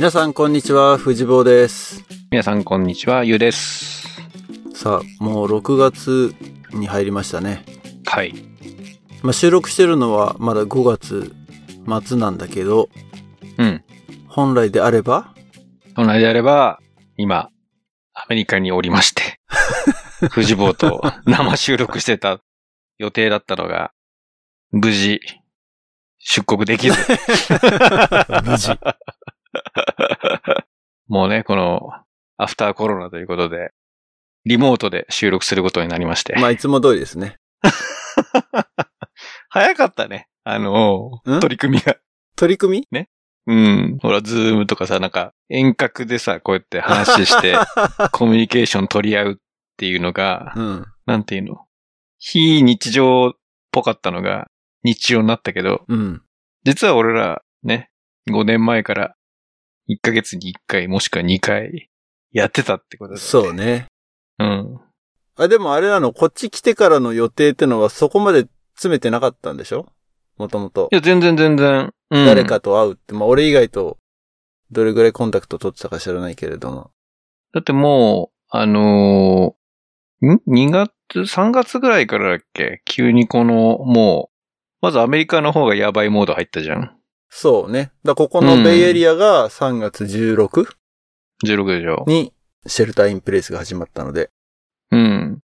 皆さんこんにちは、藤坊です。皆さんこんにちは、ゆうです。さあ、もう6月に入りましたね。はい。まあ、収録してるのはまだ5月末なんだけど、うん。本来であれば、本来であれば、今、アメリカにおりまして、藤坊と生収録してた予定だったのが、無事、出国できず。無事。もうね、この、アフターコロナということで、リモートで収録することになりまして。まあ、いつも通りですね。早かったね。あの、ん？取り組みが。取り組み？うん。ほら、ズームとかさ、なんか、遠隔でさ、こうやって話して、コミュニケーション取り合うっていうのが、うん。なんていうの？非日常っぽかったのが、日常になったけど、うん。実は俺ら、ね、5年前から、1ヶ月に1回、もしくは2回、やってたってことだ、ね。そうね。うん。あ、でもあれなの、こっち来てからの予定ってのはそこまで詰めてなかったんでしょ？もともとい。や、全然全然。うん、誰かと会うって、まあ俺以外とどれぐらいコンタクト取ってたか知らないけれども。だってもう、あのーん ?2 月、3月ぐらいからだっけ？急にこの、もう、まずアメリカの方がやばいモード入ったじゃん。そうね。だここのベイエリアが3月 16? 16でしょ。にシェルターインプレイスが始まったので。うん。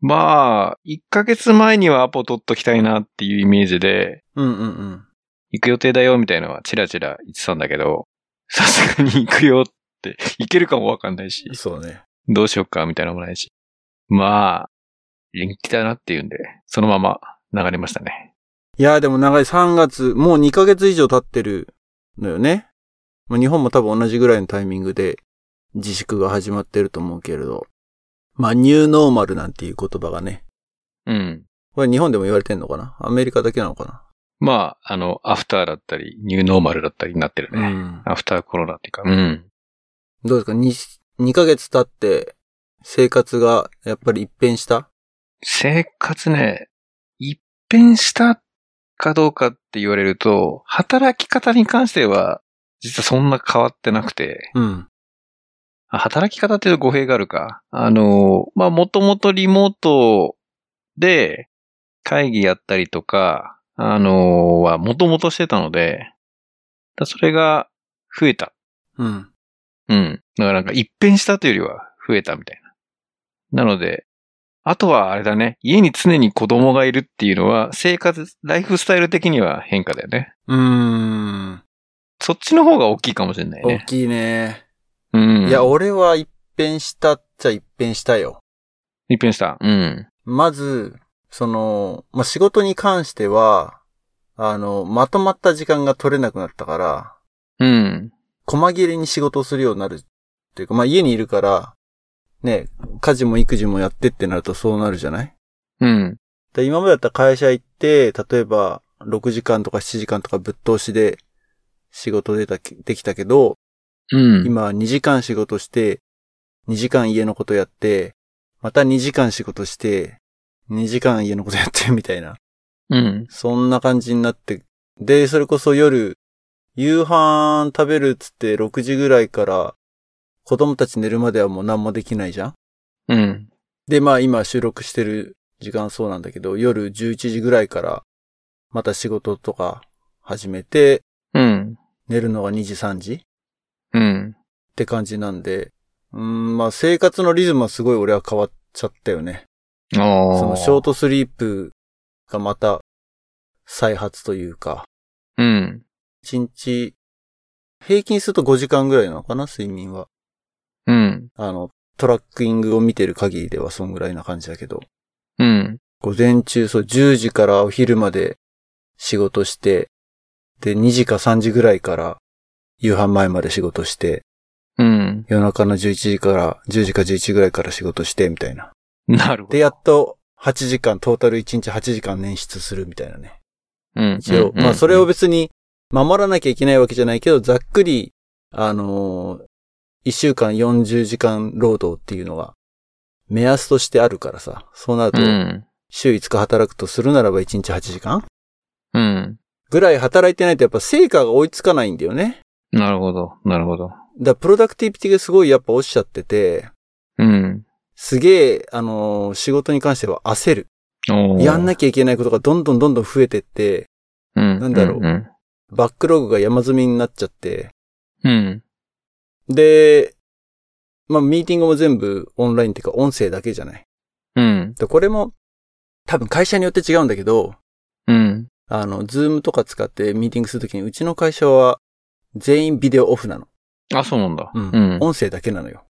まあ、1ヶ月前にはアポ取っときたいなっていうイメージで、うんうんうん。行く予定だよみたいなのはチラチラ言ってたんだけど、さすがに行くよって、行けるかもわかんないし、そうね。どうしよっかみたいなのもないし。まあ、延期だなっていうんで、そのまま流れましたね。いやーでも長い3月、もう2ヶ月以上経ってるのよね。まあ、日本も多分同じぐらいのタイミングで自粛が始まってると思うけれど。まあ、ニューノーマルなんていう言葉がね。うん。これ日本でも言われてんのかな？アメリカだけなのかまあ、あの、アフターだったり、ニューノーマルだったりになってるね。なうん。アフターコロナっていうか、うん。どうですか ?2、2ヶ月経って生活がやっぱり一変した？生活ね、一変したかどうかって言われると、働き方に関しては、実はそんな変わってなくて、うん。あ働き方っていうと語弊があるか。あの、まあ、もともとリモートで会議やったりとか、あの、はもともとしてたので、だそれが増えた。うん。うん。だからなんか一変したというよりは増えたみたいな。なので、あとはあれだね。家に常に子供がいるっていうのは生活、ライフスタイル的には変化だよね。うーん。そっちの方が大きいかもしれない大ね。きいね。うん。いや、俺は一変したっちゃ一変したよ。一変した？うん。まず、その、まあ、仕事に関しては、あの、まとまった時間が取れなくなったから、うん。細切れに仕事をするようになるっていうか、まあ、家にいるから、ね、家事も育児もやってってなるとそうなるじゃない？うん。で今までだったら会社行って、例えば6時間とか7時間とかぶっ通しで仕事でたできたけど、うん。今は2時間仕事して、2時間家のことやって、また2時間仕事して、2時間家のことやって みたいな。うん。そんな感じになって、で、それこそ夜、夕飯食べるっつって6時ぐらいから、子供たち寝るまではもう何もできないじゃん？うん。で、まあ今収録してる時間そうなんだけど、夜11時ぐらいから、また仕事とか始めて、うん。寝るのが2時3時？うん。って感じなんで、うーん、まあ生活のリズムはすごい俺は変わっちゃったよね。ああ。そのショートスリープがまた再発というか、うん。1日、平均すると5時間ぐらいなのかな、睡眠は。うん。あの、トラッキングを見てる限りではそんぐらいな感じだけど。うん。午前中、そう、10時からお昼まで仕事して、で、2時か3時ぐらいから夕飯前まで仕事して、うん。夜中の11時から、10時か11時ぐらいから仕事して、みたいな。なるほど。で、やっと8時間、トータル1日8時間捻出するみたいなね。うん。一応、うんまあそれを、別に守らなきゃいけないわけじゃないけど、ざっくり、あのー、1週間40時間労働っていうのが目安としてあるからさ。そうなるとう、ん。週5日働くとするならば1日8時間？うん。ぐらい働いてないとやっぱ成果が追いつかないんだよね。なるほど、なるほど。だプロダクティビティがすごいやっぱ落ちちゃってて、うん。すげえ、あのー仕事に関しては焦る。やんなきゃいけないことがどんどんどんどん増えてって、うん。なんだろううん。バックログが山積みになっちゃって、うん。で、まあ、ミーティングも全部オンラインっていうか音声だけじゃない。うん。で、これも、多分会社によって違うんだけど、うん。あの、 Zoom とか使ってミーティングするときに、うちの会社は全員ビデオオフなの。あ、そうなんだ。うん。うん。音声だけなのよ。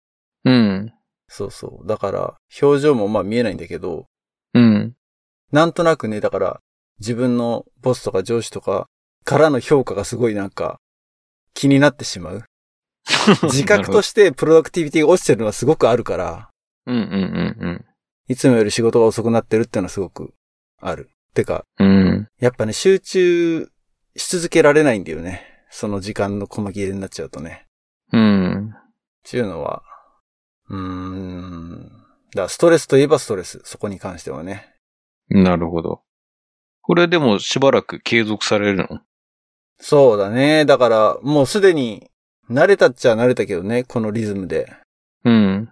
うん。そうそう。だから、表情もまあ見えないんだけど、うん。なんとなくね、だから、自分のボスとか上司とかからの評価がすごいなんか、気になってしまう。自覚としてプロダクティビティが落ちてるのはすごくあるから、うんうんいつもより仕事が遅くなってるっていうのはすごくある。てか、うんうん。うん。やっぱね、集中し続けられないんだよね。その時間の細切れになっちゃうとね。うん。っていうのは、うーん。だからストレスといえばストレス。そこに関してはね。なるほど。これでもしばらく継続されるの？そうだね。だから、もうすでに慣れたっちゃ慣れたけどね、このリズムで。うん。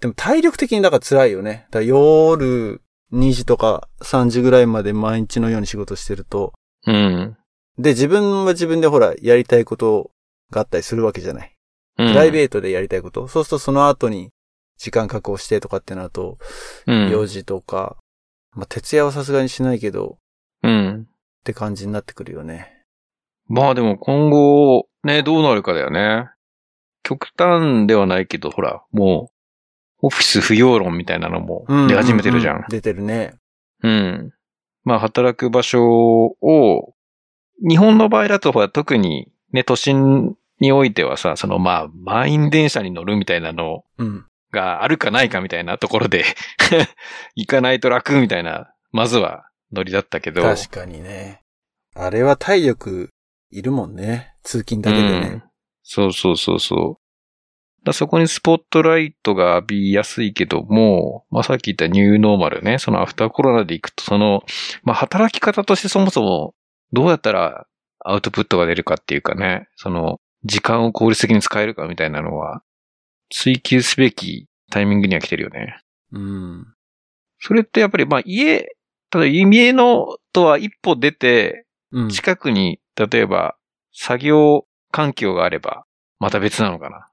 でも体力的にだから辛いよね。だから夜2時とか3時ぐらいまで毎日のように仕事してると。うん。で、自分は自分でほら、やりたいことがあったりするわけじゃない。ププライベーートでやりたいこと。そうするとその後に時間確保してとかってなると、ト。うん。4時とか、まあ、徹夜はさすがにしないけど、うん。って感じになってくるよね。まあでも今後、ね、どうなるかだよね。極端ではないけど、ほら、もう、オフィス不要論みたいなのも出始めてるじゃ。うんうう出てるね。うん。まあ、働く場所を、日本の場合だと、ほら、特にね、都心においてはさ、そのまあ、満員電車に乗るみたいなのうん。があるかないかみたいなところで、行かないと楽みたいな、まずはノリだったけど。確かにね。あれは体力いるもんね。通勤だけでうんね。そうそうそうそう。だそこにスポットライトが浴びやすいけども、まあさっき言ったニューノーマルね、そのアフターコロナで行くと、その、まあ働き方としてそもそもどうやったらアウトプットが出るかっていうかね、その時間を効率的に使えるかみたいなのは追求すべきタイミングには来てるよね。うん。それってやっぱりまあ家、ただ家のとは一歩出て、うん。近くに、例えば、作業環境があれば、また別なのかな。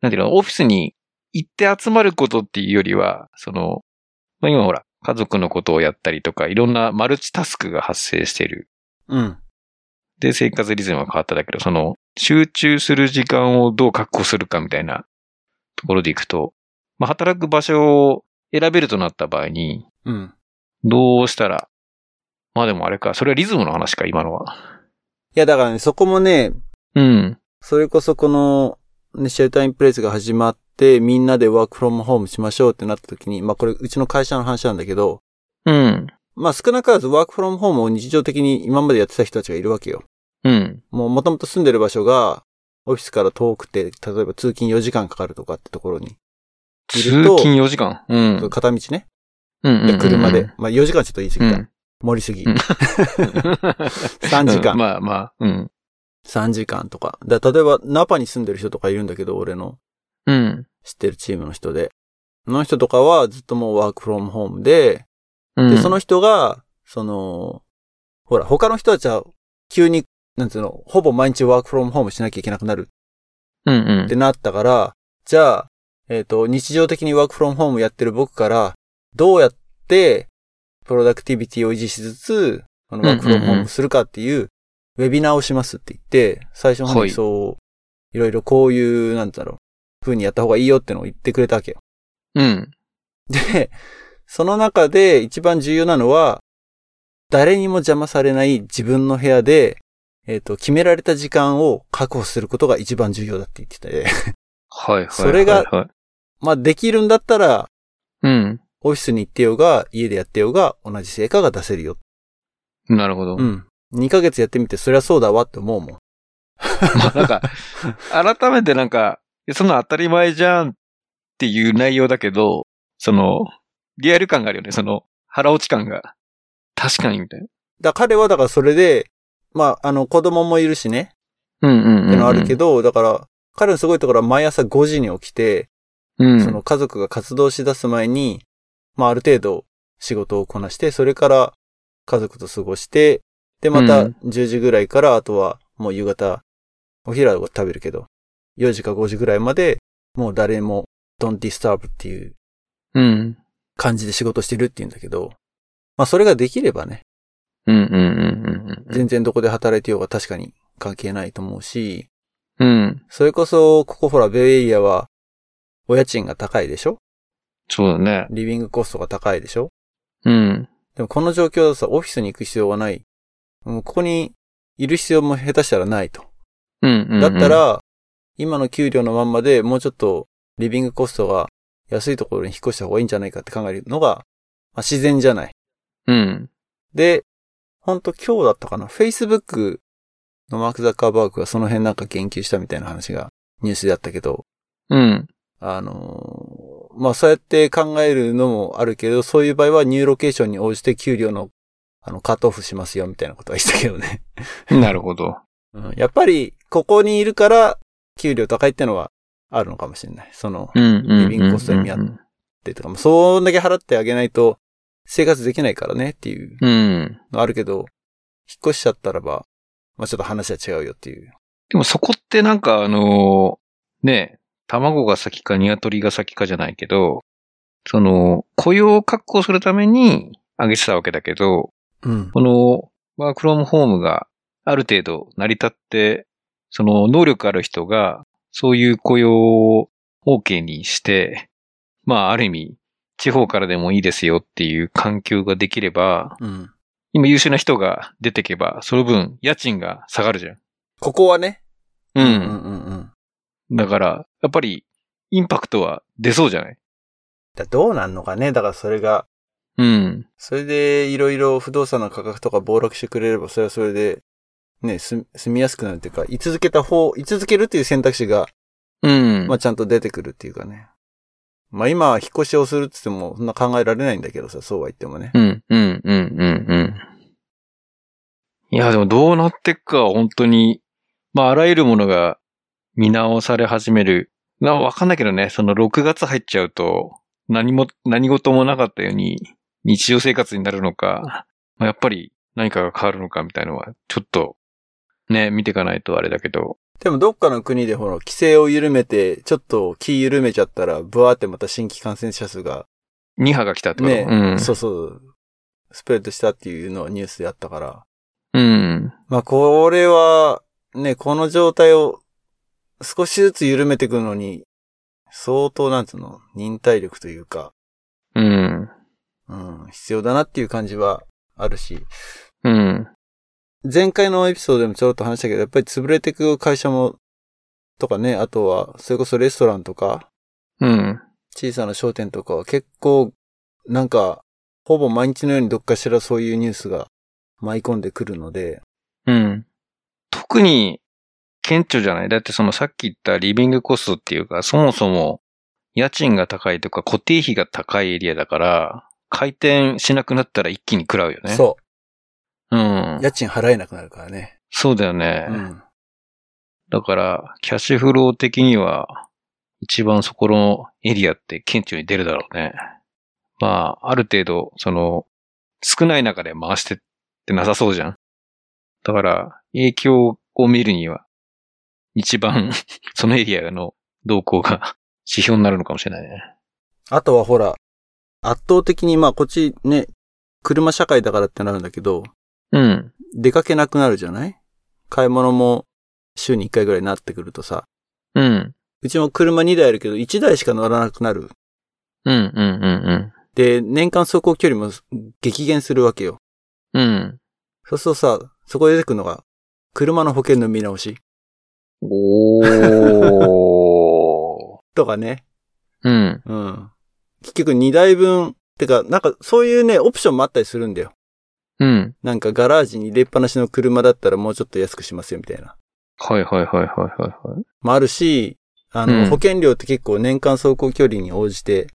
なんていうの、オフィスに行って集まることっていうよりは、その、まあ、今ほら、家族のことをやったりとか、いろんなマルチタスクが発生している。うん。で、生活リズムが変わっただけど、その、集中する時間をどう確保するかみたいなところでいくと、まあ、働く場所を選べるとなった場合に、うん。どうしたら、まあでもあれか、それはリズムの話か、今のは。いや、だからね、そこもね、うん。それこそこの、ね、シェルターインプレイスが始まって、みんなでワークフロムホームしましょうってなった時に、まあこれ、うちの会社の話なんだけど、うん。まあ少なからずワークフロムホームを日常的に今までやってた人たちがいるわけよ。うん。もう元々住んでる場所が、オフィスから遠くて、例えば通勤4時間かかるとかってところに、い通ると勤4時間？うん。片道ね。うんで、車で。。まあ4時間ちょっと言い過ぎた。うん。盛りすぎ。うん 3時間。まあまあ、うん。3時間とか。だ例えば、ナパに住んでる人とかいるんだけど、俺のうん。知ってるチームの人で。その人とかはずっともうワークフロムホームで、うん。で、その人が、その、ほら、他の人たちは急に、なんつうの、ほぼ毎日ワークフロムホームしなきゃいけなくなるうんうんってなったから、じゃあ、えっ、と、日常的にワークフロムホームやってる僕から、どうやって、プロダクティビティを維持しつつ、このワークフロムホームするかっていう、ウェビナーをしますって言って、最初の方はいにそう、いろいろこういう、なんだろう、風にやった方がいいよってのを言ってくれたわけよ。うん。で、その中で一番重要なのは、誰にも邪魔されない自分の部屋で、えっ、と、決められた時間を確保することが一番重要だって言ってて、はいはいはいはい。それがまあできるんだったら、うん。オフィスに行ってようが、家でやってようが、同じ成果が出せるよ。なるほど。うん。2ヶ月やってみて、そりゃそうだわって思うもん。まあなんか、改めてなんか、そんな当たり前じゃんっていう内容だけど、その、リアル感があるよね。その、腹落ち感が。確かにみたいな。だ彼はだからそれで、まあ、あの、子供もいるしね。うんうんうんうん。ってのあるけど、だから、彼のすごいところは毎朝5時に起きて、うん。その家族が活動し出す前に、まあある程度仕事をこなして、それから家族と過ごして、で、またうん10時ぐらいから、あとはもう夕方、お昼は食べるけど、4時か5時ぐらいまで、もう誰も don't disturb っていううん。感じで仕事してるって言うんだけど、まあそれができればね、うんうんうんうんうん。全然どこで働いてようが確かに関係ないと思うし、うん。それこそ、ここほら、ベイエリアは、お家賃が高いでしょ？そうだね。リビングコストが高いでしょ？うん。でもこの状況だとさ、オフィスに行く必要はない。もうここにいる必要も下手したらないと。うんうんうん。だった、ら、今の給料のまんまでもうちょっと living cost が安いところに引っ越した方がいいんじゃないかって考えるのが、まあ、自然じゃない。うん。で、ほんと今日だったかな ?Facebook のマーク・ザッカーバーグがその辺なんか言及したみたいな話がニュースであったけど、うん。あのーまあそうやって考えるのもあるけど、そういう場合は new location に応じて給料のあのカットオフしますよみたいなことは言ったけどね。なるほど。うん、やっぱり、ここにいるから、給料高いってのはあるのかもしれない。その、うんうんうんうん。リビングコストに見合っでとか、そんだけ払ってあげないと生活できないからねっていううん。のあるけど、引っ越しちゃったらば、まあちょっと話は違うよっていう。でもそこってなんかあのーね、卵が先か鶏が先かじゃないけど、その、雇用を確保するために上げてたわけだけど、うん。このワークフロムホームがある程度成り立って、その能力ある人がそういう雇用を OK にして、まあある意味地方からでもいいですよっていう環境ができれば、うん。今優秀な人が出てけば、その分家賃が下がるじゃん。ここはね。ううんうんうん。だから、やっぱり、インパクトは出そうじゃない？だどうなんのかね？だからそれが、うん。それでいろいろ不動産の価格とか暴落してくれれば、それはそれで、ね、す住みやすくなるっていうか、居続けた方、居続けるっていう選択肢が、うん。まあちゃんと出てくるっていうかね。まあ今、引っ越しをするって言っても、そんな考えられないんだけどさ、そうは言ってもね。うん、うん、うん、うん、うん。いや、でもどうなっていくかは本当に、まあ、あらゆるものが見直され始める。なわかんないけどね、その6月入っちゃうと、何も、何事もなかったように、日常生活になるのか、まあやっぱり何かが変わるのかみたいのは、ちょっと、ね、見ていかないとあれだけど。でもどっかの国でほら、規制を緩めて、ちょっと気緩めちゃったら、ブワーってまた新規感染者数が、2波が来たってこと？ね、うん。そうそう、スプレッドしたっていうのはニュースであったから。うん。まあこれは、ね、この状態を少しずつ緩めていくのに、相当なんつうの、忍耐力というか、うん。うん、必要だなっていう感じはあるし、うん。前回のエピソードでもちょろっと話したけど、やっぱり潰れていく会社も、とかね、あとは、それこそレストランとか、うん。小さな商店とかは結構、なんか、ほぼ毎日のようにどっかしらそういうニュースが舞い込んでくるので、うん。特に、顕著じゃない？だってそのさっき言ったリビングコストっていうか、そもそも家賃が高いとか固定費が高いエリアだから、回転しなくなったら一気に食らうよね。。そううんう。。家賃払えなくなるからね。そうだよね。うん。だから、キャッシュフロー的には、一番そこのエリアって顕著に出るだろうね。まあ、ある程度、その、少ない中で回してってなさそうじゃん。だから、影響を見るには、一番、そのエリアの動向が指標になるのかもしれないね。あとはほら、圧倒的にまあこっちね、車社会だからってなるんだけど、うん。出かけなくなるじゃない？買い物も週に1回ぐらいになってくるとさ、うん。うちも車2台あるけど1台しか乗らなくなる。うん、うん、うん、で、年間走行距離も激減するわけよ。うん。うん。そうするとさ、そこで出てくるのが、車の保険の見直しおー。とかね。うん。うん。結局2台分、てか、なんかそういうね、オプションもあったりするんだよ。うん。なんかガラージに入れっぱなしの車だったらもうちょっと安くしますよみたいな。はいはいはいはいはいはい。もあるし、あの、うん保険料って結構年間走行距離に応じて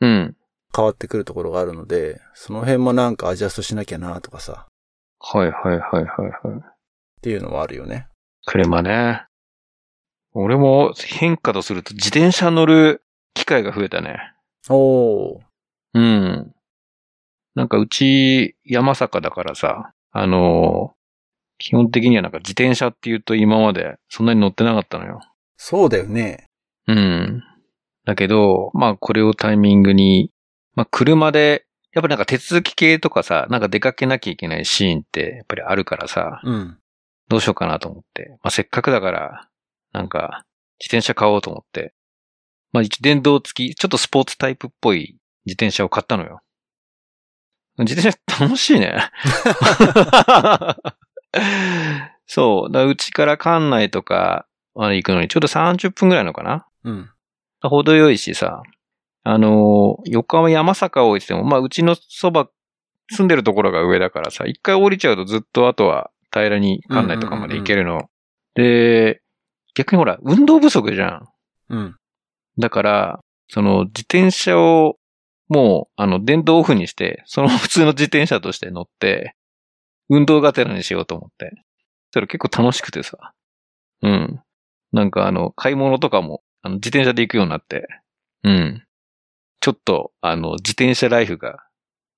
うん。変わってくるところがあるので、その辺もなんかアジャストしなきゃなとかさ、はいはいはいはいはい。っていうのはあるよね。車ね。俺も変化とすると自転車乗る機会が増えたね。おー。うん。なんかうち山坂だからさ、あのー基本的にはなんか自転車って言うと今までそんなに乗ってなかったのよ。そうだよね。うん。だけど、まあこれをタイミングに、まあ車で、やっぱなんか手続き系とかさ、なんか出かけなきゃいけないシーンってやっぱりあるからさ、うん。どうしようかなと思って。まあせっかくだから、なんか自転車買おうと思って。まあ一電動付き、ちょっとスポーツタイプっぽい自転車を買ったのよ。自転車楽しいね。そう。うちから館内とかまで行くのにちょうど30分ぐらいのかなうん。程よいしさ、あのー横浜山坂を置いてても、まあ、うちのそば、住んでるところが上だからさ、一回降りちゃうとずっとあとは平らに館内とかまで行けるの。で、逆にほら、運動不足じゃん。うん。だから、その自転車をもう、あの、電動オフにして、その普通の自転車として乗って、運動がてらにしようと思って。それ結構楽しくてさ。うん。なんかあの、買い物とかも、あの、自転車で行くようになって。うん。ちょっと、あの、自転車ライフが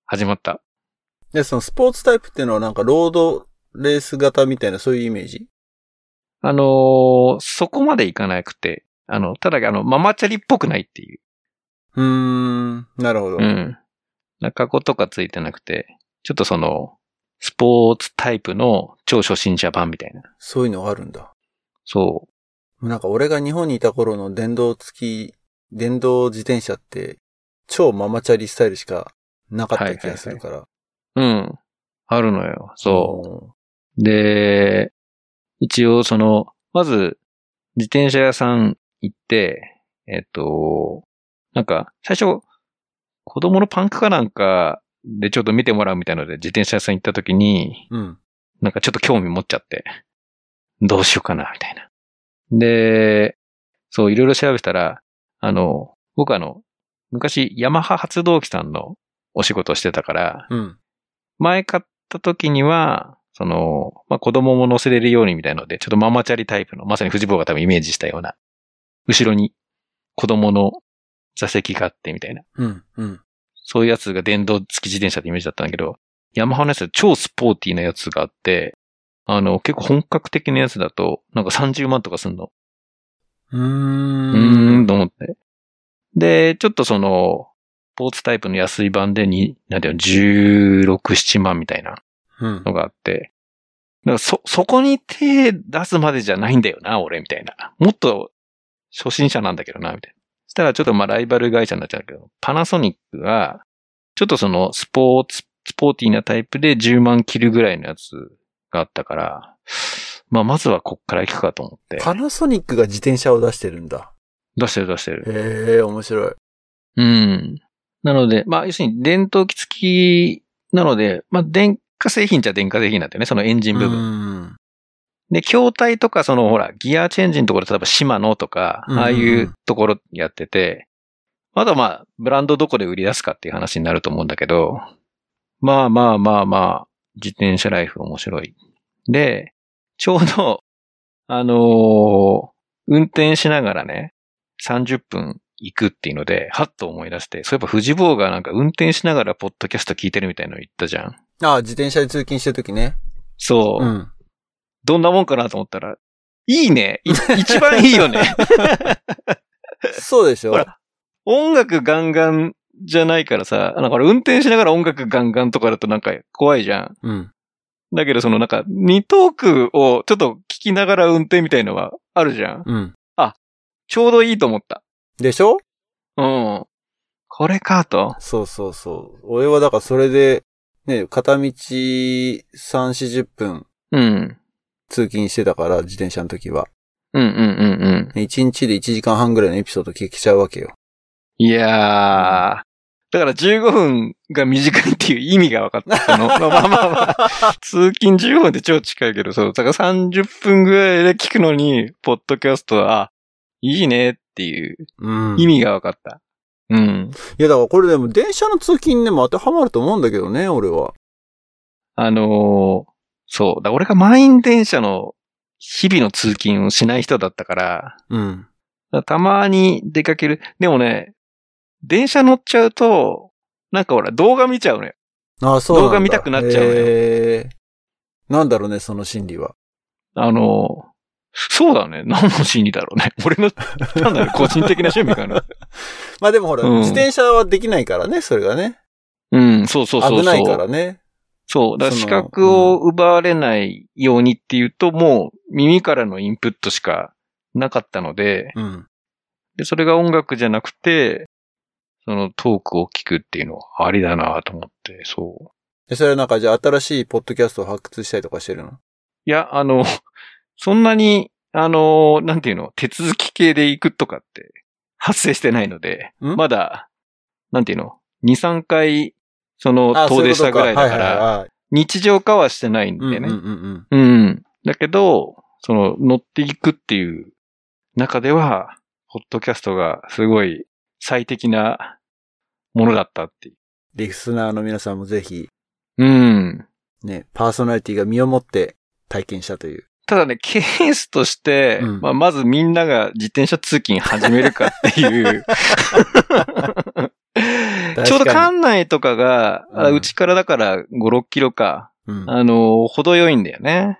始まった。で、そのスポーツタイプっていうのはなんかロードレース型みたいなそういうイメージ？あのーそこまで行かなくて、あの、ただ、あの、ママチャリっぽくないっていう。うーん。なるほど。うん。中子とかついてなくて、ちょっとその、スポーツタイプの超初心者版みたいな。そういうのがあるんだ。そなんか俺が日本にいた頃の電動付き、電動自転車って、超ママチャリスタイルしかなかった気がするから。う。うん。あるのよ。そう。う。で、一応その、まず、自転車屋さん行って、えっと、なんか、最初、子供のパンクかなんかでちょっと見てもらうみたいので自転車屋さん行った時に、うん。なんかちょっと興味持っちゃって、どうしようかな、みたいな。で、そう、いろいろ調べたら、あの、僕あの、昔、ヤマハ発動機さんのお仕事をしてたから、うん。前買った時には、その、まあ、子供も乗せれるようにみたいので、ちょっとママチャリタイプの、まさに藤坊が多分イメージしたような、後ろに子供の座席があってみたいな、うん。うん。そういうやつが電動付き自転車ってイメージだったんだけど、ヤマハのやつで超スポーティーなやつがあって、あの、結構本格的なやつだと、なんか30万とかすんの。うー。うんーん、と思って。で、ちょっとその、スポーツタイプの安い版でに、なんていうの、16、7万みたいなうん。のがあって、だからそ、そこに手出すまでじゃないんだよな、俺、みたいな。もっと初心者なんだけどな、みたいな。そしたらちょっとまあライバル会社になっちゃうけど、パナソニックが、ちょっとそのスポーツ、スポーティーなタイプで10万切るぐらいのやつがあったから、まあまずはこっから行くかと思って。パナソニックが自転車を出してるんだ。出してる出してる。へえ、面白い。うん。なので、まあ要するに電動機付きなので、まあ電化製品じゃ電化製品なんだよね、そのエンジン部分。分。で、筐体とか、その、ほら、ギアチェンジのところ、例えば、シマノとか、ああいうところやってて、あとはまあ、ブランドどこで売り出すかっていう話になると思うんだけど、まあまあまあまあ、自転車ライフ面白い。で、ちょうど、あのー運転しながらね、30分行くっていうので、はっと思い出して、そういえば藤坊がなんか運転しながらポッドキャスト聞いてるみたいなの言ったじゃん。ああ、自転車で通勤してるときね。そう。うん。どんなもんかなと思ったら、いいね。い一番いいよね。そうでしょほら音楽ガンガンじゃないからさ、なんか運転しながら音楽ガンガンとかだとなんか怖いじゃん。うん。だけどそのなんか二トークをちょっと聞きながら運転みたいのはあるじゃん。うん。ちょうどいいと思った。でしょ？うん。これかと。そうそうそう。俺はだからそれで、ね、片道3、40分うん。通勤してたから、自転車の時は。うんうんうんうん。1日で1時間半ぐらいのエピソード聞けちゃうわけよ。いやー。だから15分が短いっていう意味が分かった。そのまあまあまあまあ。通勤15分って超近いけど、そう。だから30分ぐらいで聞くのに、ポッドキャストは、あ、いいねっていううん。意味が分かった。うん。いや、だからこれでも電車の通勤でも当てはまると思うんだけどね、俺は。あのーそう。だ俺が満員電車の日々の通勤をしない人だったから、うん。たまに出かける。でもね、電車乗っちゃうと、なんかほら、動画見ちゃうのよ。ああ、そう動画見たくなっちゃうのよなんだろうね、その心理は。あの、そうだね。何の心理だろうね。俺の、単なる個人的な趣味かな。まあでもほら、うん自転車はできないからね、それがね。うん、そうそうそうそう。危ないからね。そう。だから視その覚を奪われないようにっていうと、もう耳からのインプットしかなかったので、うん。で、それが音楽じゃなくて、そのトークを聞くっていうのはありだなと思って、そう。で、それはなんかじゃあ新しいポッドキャストを発掘したりとかしてるの？いや、あの、そんなに、あの、なんていうの、手続き系で行くとかって発生してないので、ん？まだ、なんていうの、2、3回、その、あ遠出したぐらいだから、日常化はしてないんでね。うんうんうんうん。うん。だけど、その、乗っていくっていう中では、ポッドキャストがすごい最適なものだったっていう。リスナーの皆さんもぜひ、うん。ね、パーソナリティが身をもって体験したという。ただね、ケースとして、うんまあ、まずみんなが自転車通勤始めるかっていう。ちょうど館内とかが、あうちからだから5、6キロか、うん。あの、程よいんだよね。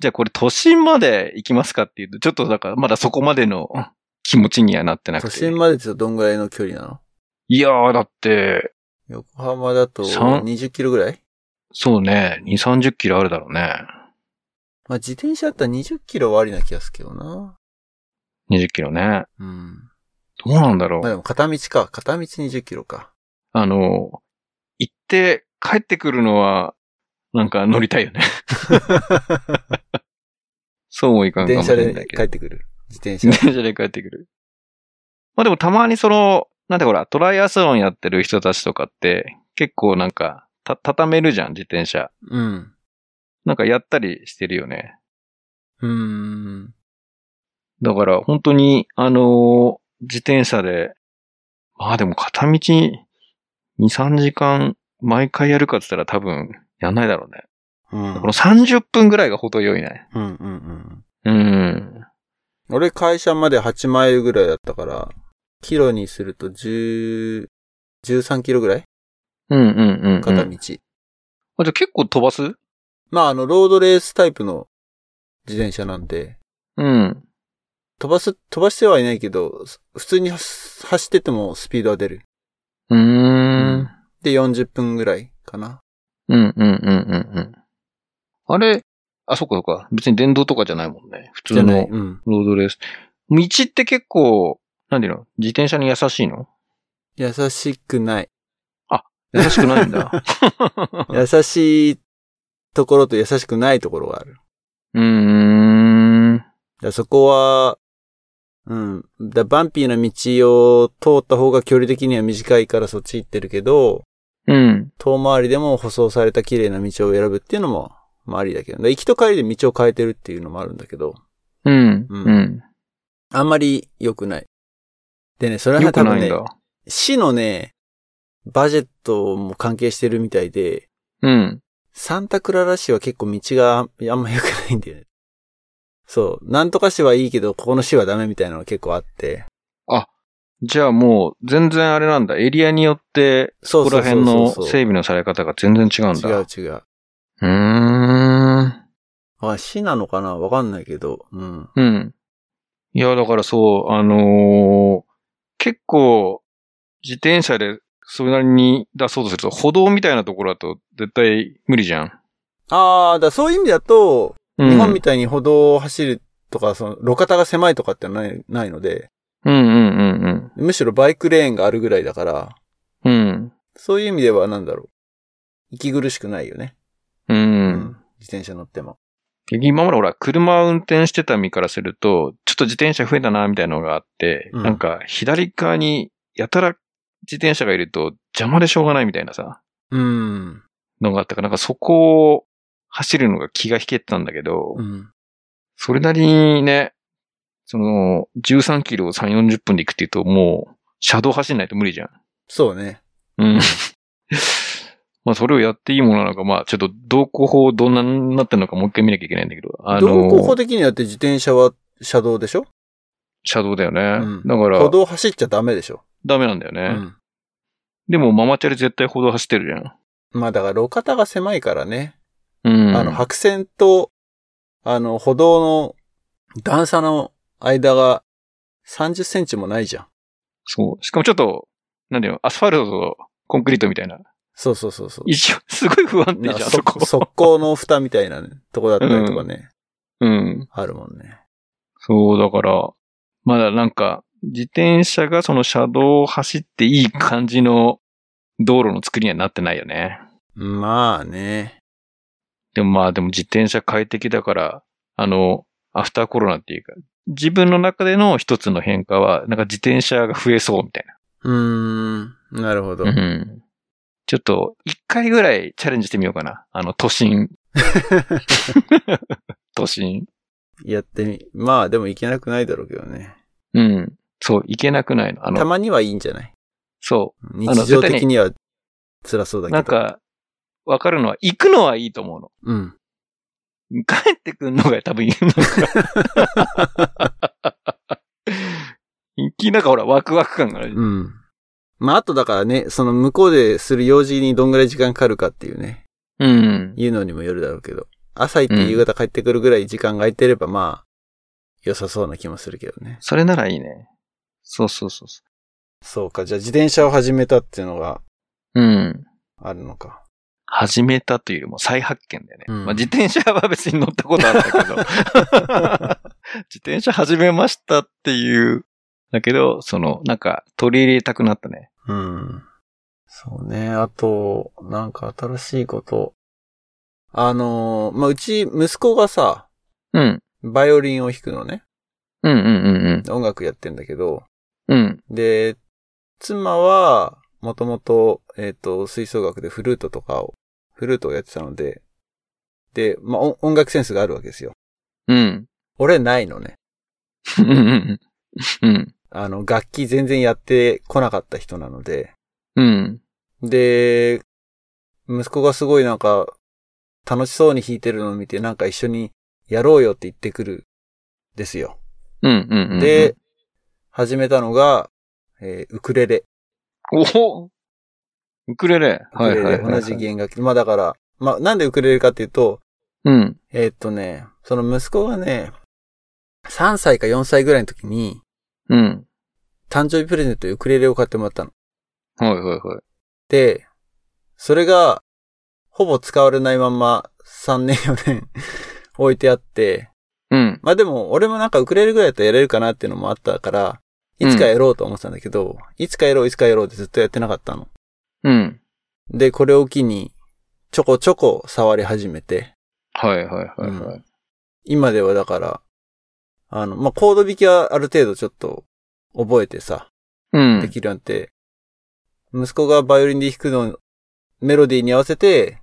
じゃあこれ都心まで行きますかっていうと、ちょっとだからまだそこまでの気持ちにはなってなくて。都心までってどんぐらいの距離なの？いやー、だって、横浜だと三20キロぐらい？そうね、2、30キロあるだろうね。まあ自転車だったら20キロはありな気がするけどな。20キロね。うん。どうなんだろう。まあでも片道か。片道20キロか。あの、行って帰ってくるのは、なんか乗りたいよね。そうもいかんかもし電車でれないけど。帰ってくる。自転車。電車で帰ってくる。まあでもたまにその、なんでほら、トライアスロンやってる人たちとかって、結構なんか、た、畳めるじゃん、自転車。うん。なんかやったりしてるよね。うーん。だから本当に、あのー自転車で、まあでも片道2、3時間毎回やるかって言ったら多分やんないだろうね。うん。この30分ぐらいが程よいね。うんうんうん。うん。俺会社まで8マイルぐらいだったから、キロにすると10、13キロぐらい？うんうんうん、うん。片道。あじゃあ結構飛ばす？まああの、ロードレースタイプの自転車なんで、うん。飛ばす、飛ばしてはいないけど、普通に走走っててもスピードは出る。うーん。で、40分ぐらいかな。うんうんうんうんうん。あれ、あ、そっかそっか。別に電動とかじゃないもんね。普通じゃない。のうん。ロードレース。道って結構、なんていうの？自転車に優しいの？優しくない。優しくないんだ。優しいところと優しくないところがある。うーん。だそこは、うん。だバンピーな道を通った方が距離的には短いからそっち行ってるけど、うん。遠回りでも舗装された綺麗な道を選ぶっていうのも、まあありだけど、行きと帰りで道を変えてるっていうのもあるんだけど、うん。うんうん。あんまり良くない。でね、それは多分ね。市のね、バジェットも関係してるみたいで、うん。サンタクララ市は結構道があんま良くないんだよね。そう。なんとか市はいいけど、ここの市はダメみたいなのが結構あって。じゃあもう、全然あれなんだ。エリアによって、そここら辺の整備のされ方が全然違うんだ。違う違う。うーん。あ、市なのかな？わかんないけど。うん。うん。いや、だからそう、あのー結構、自転車でそれなりに出そうとすると、歩道みたいなところだと絶対無理じゃん。ああ、だそういう意味だと、うん、日本みたいに歩道を走るとか、その、路肩が狭いとかってない、ないので、うんうんうんむしろバイクレーンがあるぐらいだから、うん。うん。そういう意味ではなんだろう。息苦しくないよね。う。。うん自転車乗っても。今までほら、車を運転してた身からすると、ちょっと自転車増えたな、みたいなのがあって、うんなんか、左側にやたら自転車がいると邪魔でしょうがないみたいなさ、うん。のがあったから、なんかそこを走るのが気が引けてたんだけど、うん。それなりにね、その、13キロを3、40分で行くって言うと、もう、車道走んないと無理じゃん。そうね。うん。まあそれをやっていいものなのか、まあちょっと道交法どんなになってるのかもう一回見なきゃいけないんだけど。あ道の、交法的にやって自転車は車道でしょ？車道だよね。うんだから歩、道走っちゃダメでしょ？ダメなんだよね。うん。でもママチャリ絶対歩道走ってるじゃん。まあだから路肩が狭いからね。うん。あの、白線と、あの、歩道の段差の間が30センチもないじゃん。そう。しかもちょっと、なんていうの、アスファルトとコンクリートみたいな。そうそうそうそう。一応、すごい不安定じゃん、そこ。速攻の蓋みたいな、ね、とこだったりとかね、うん。あるもんね。そう、だから、まだなんか、自転車がその車道を走っていい感じの道路の作りにはなってないよね。まあね。でもまあでも自転車快適だから、あの、アフターコロナっていうか、自分の中での一つの変化は、なんか自転車が増えそうみたいうーん。なるほど。な。うん。ちょっと、一回ぐらいチャレンジしてみようかな。あの、都心。都心。やってみ。まあでもいけなくないだろうけどね。うん。そう、行けなくないの。あの、たまにはいいんじゃない？そ日常的には辛そうだう。けど。なん、か、わかるのは、行くのはいいと思うの。うん。帰ってくんのが多分いいのか。行きなんかほら、ワクワク感がある。うん。まああとだからね、その向こうでする用事にどんぐらい時間かかるかっていうね、うん。いうのにもよるだろうけど。朝行って夕方帰ってくるぐらい時間が空いてればまあ、良さそうな気もするけどね。それならいいね。そうそうそうそそうか。じゃあ自転車を始めたっていうのがう。うん。あるのか。始めたというよりも再発見だよね。うんまあ、自転車は別に乗ったことあったけど。自転車始めましたっていう。だけど、その、なんか、取り入れたくなったね。うん。そうね。あと、なんか新しいこと。あのーまあ、うち息子がさ、うん。バイオリンを弾くのね。うんうんうん音楽やってんだけど。うん。うん。で、妻は、もともと、えっ、と、吹奏楽でフルートとかを、フルートをやってたので、で、まあ、音音楽センスがあるわけですよ。うん。俺ないのね。うん。あの、楽器全然やってこなかった人なので、うん。で、息子がすごいなんか、楽しそうに弾いてるのを見て、なんか一緒にやろうよって言ってくる、ですよ。うんうんうん。で、、始めたのが、えーウクレレ。おほウクレレ。ウクレレ、同じ弦楽器。まあだから、まあなんでウクレレかっていうと、うん。えーっとね、その息子がね、3歳か4歳ぐらいの時に、うん。誕生日プレゼントでウクレレを買ってもらったの。はいはいはい。で、それが、ほぼ使われないまんま3年4年置いてあって、うん。まあでも、俺もなんかウクレレぐらいだったらやれるかなっていうのもあったから、いつかやろうと思ってたんだけど、いつかやろう、いつかやろうってずっとやってなかったの。うん。で、これを機に、ちょこちょこ触り始めて、はいはいはいはい。今ではだから、あの、まあ、コード弾きはある程度ちょっと覚えてさ、うん。できるようになって、息子がバイオリンで弾くの、メロディーに合わせて、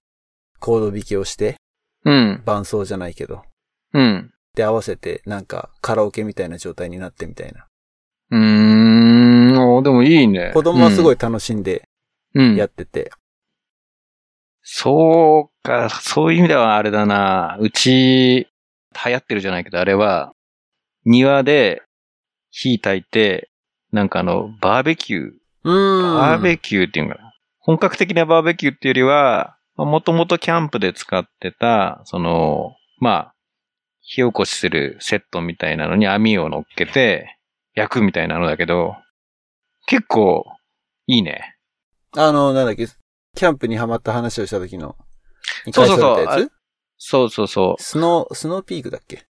コード弾きをして、うん。伴奏じゃないけど、うん。で合わせて、なんかカラオケみたいな状態になってみたいな。でもいいね。子供はすごい。い楽しんでうん。やってて、そうか、そういう意味ではあれだな。うち、流行ってるじゃないけど、あれは、庭で火焚いて、なんかあの、バーベキュー。バーベキューっていうのかな。本格的なバーベキューっていうよりは、もともとキャンプで使ってた、その、まあ、火起こしするセットみたいなのに網を乗っけて焼くみたいなのだけど、結構いいね。あの、なんだっけ、キャンプにハマった話をした時の、そうそうそうそうそうそう。スノー、スノーピークだっけ？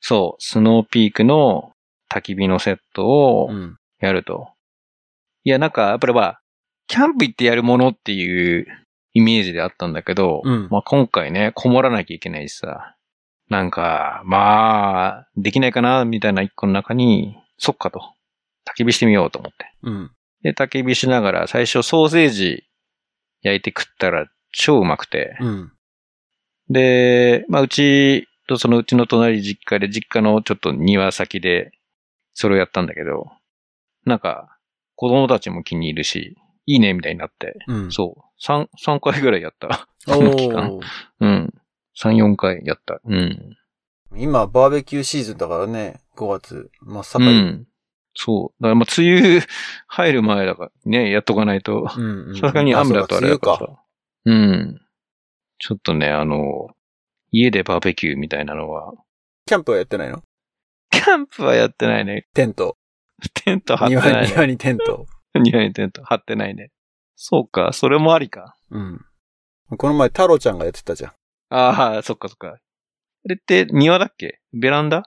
そう、スノーピークの焚き火のセットをうん。やると。いや、なんか、やっぱりまあ、キャンプ行ってやるものっていうイメージであったんだけど、うんまあ今回ね、こもらなきゃいけないしさ、なんか、まあ、できないかな、みたいな一個の中に、そっかと。焚き火してみようと思って。うん。で、焚き火しながら、最初ソーセージ焼いて食ったら超うまくて。うん。で、まあ、うちとそのうちの隣実家で、実家のちょっと庭先で、それをやったんだけど、なんか、子供たちも気に入るし、いいねみたいになって。うん。そう。三、三回ぐらいやった。おこの期間ーうん。三、四回やった。うん。今、バーベキューシーズンだからね、5月、真っう盛り。ん。そう。だからまあ、梅雨 入る前だからね、やっとかないと。さすがに雨だとあれだからさ。うん。ちょっとね、あの、家でバーベキューみたいなのは、キャンプはやってないの？キャンプはやってないね。テント。テント張って庭に、ないね。庭にテント。庭にテント張ってないね。そうか、それもありか。うん。この前、太郎ちゃんがやってたじゃん。ああ、そっかそっか。あれって庭だっけ？ベランダ？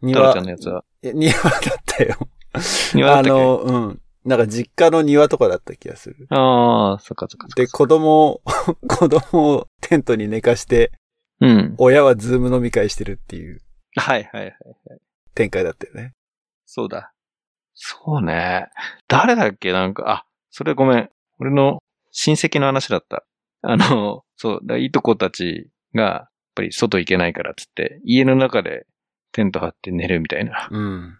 太郎庭ちゃんのやつは。え庭だったよ。庭だったっけ？あの、うん。なんか実家の庭とかだった気がする。ああ、そっかそっか。で、子供を、子供をテントに寝かして、うん。親はズーム飲み会してるっていうはいはいはい。展開だったよね。そうだ。そうね。誰だっけ？なんか、あ、それごめん。俺の親戚の話だった。あの、そう、だいとこたちが、やっぱり外行けないからっつって、家の中でテント張って寝るみたいな。うん。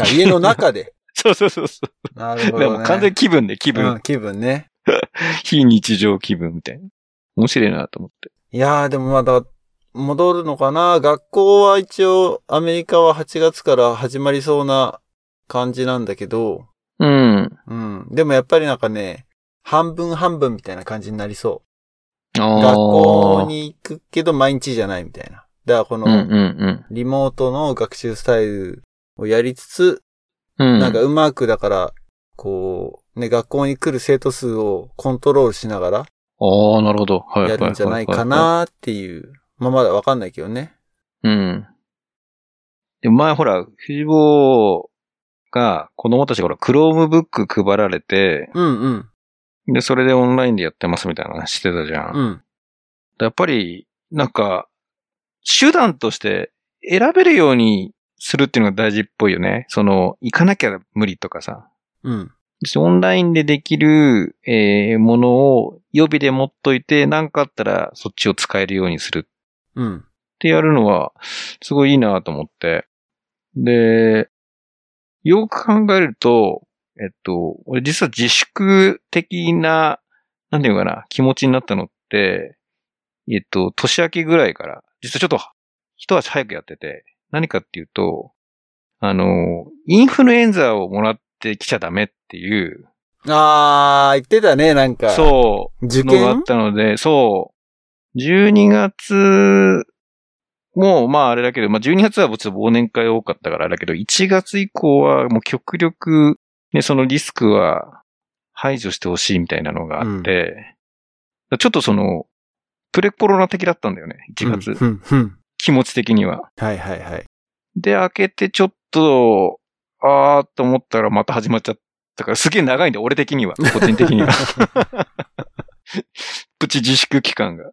あ家の中で。そうそうそうそう。なるほど、ね。でも完全に気分で気分、うん、気分ね。非日常気分みたいな。面白いなと思って。いやー、でもまだ、戻るのかな？学校は一応、アメリカは8月から始まりそうな感じなんだけど、うん。うん。でもやっぱりなんかね、半分半分みたいな感じになりそう。学校に行くけど毎日じゃないみたいな。だからこの、リモートの学習スタイルをやりつつ、うん。うん。なんかうまくだから、こう、ね、学校に来る生徒数をコントロールしながらああ、なるほど。はい。やるんじゃないかなっていう。まあまだわかんないけどね。うん。で、前ほら、藤坊が子供たちから Chromebook 配られて、うんうん。で、それでオンラインでやってますみたいな話してたじゃん。うん。やっぱり、なんか、手段として選べるようにするっていうのが大事っぽいよね。その、行かなきゃ無理とかさ。うん。オンラインでできる、えーものを予備で持っといて、何かあったらそっちを使えるようにするうん。ってやるのは、すごいいいなと思って。で、よく考えると、えっと、俺実は自粛的な、なんていうのかな、気持ちになったのって、えっと、年明けぐらいから、実はちょっと、一足早くやってて、何かっていうと、あの、インフルエンザをもらってきちゃダメっていう、あー、言ってたね、なんか。そう、受験？のがあったので、そう、12月も、まああれだけど、まあ12月はちょっと忘年会多かったからあれだけど、1月以降はもう極力、ね、そのリスクは排除してほしいみたいなのがあって、ちょっとその、プレコロナ的だったんだよね、1月。うん、うん、うん。気持ち的には。はいはいはい。で、開けてちょっと、あーっと思ったらまた始まっちゃったから、すげえ長いんだよ、俺的には。個人的には。プチ自粛期間が。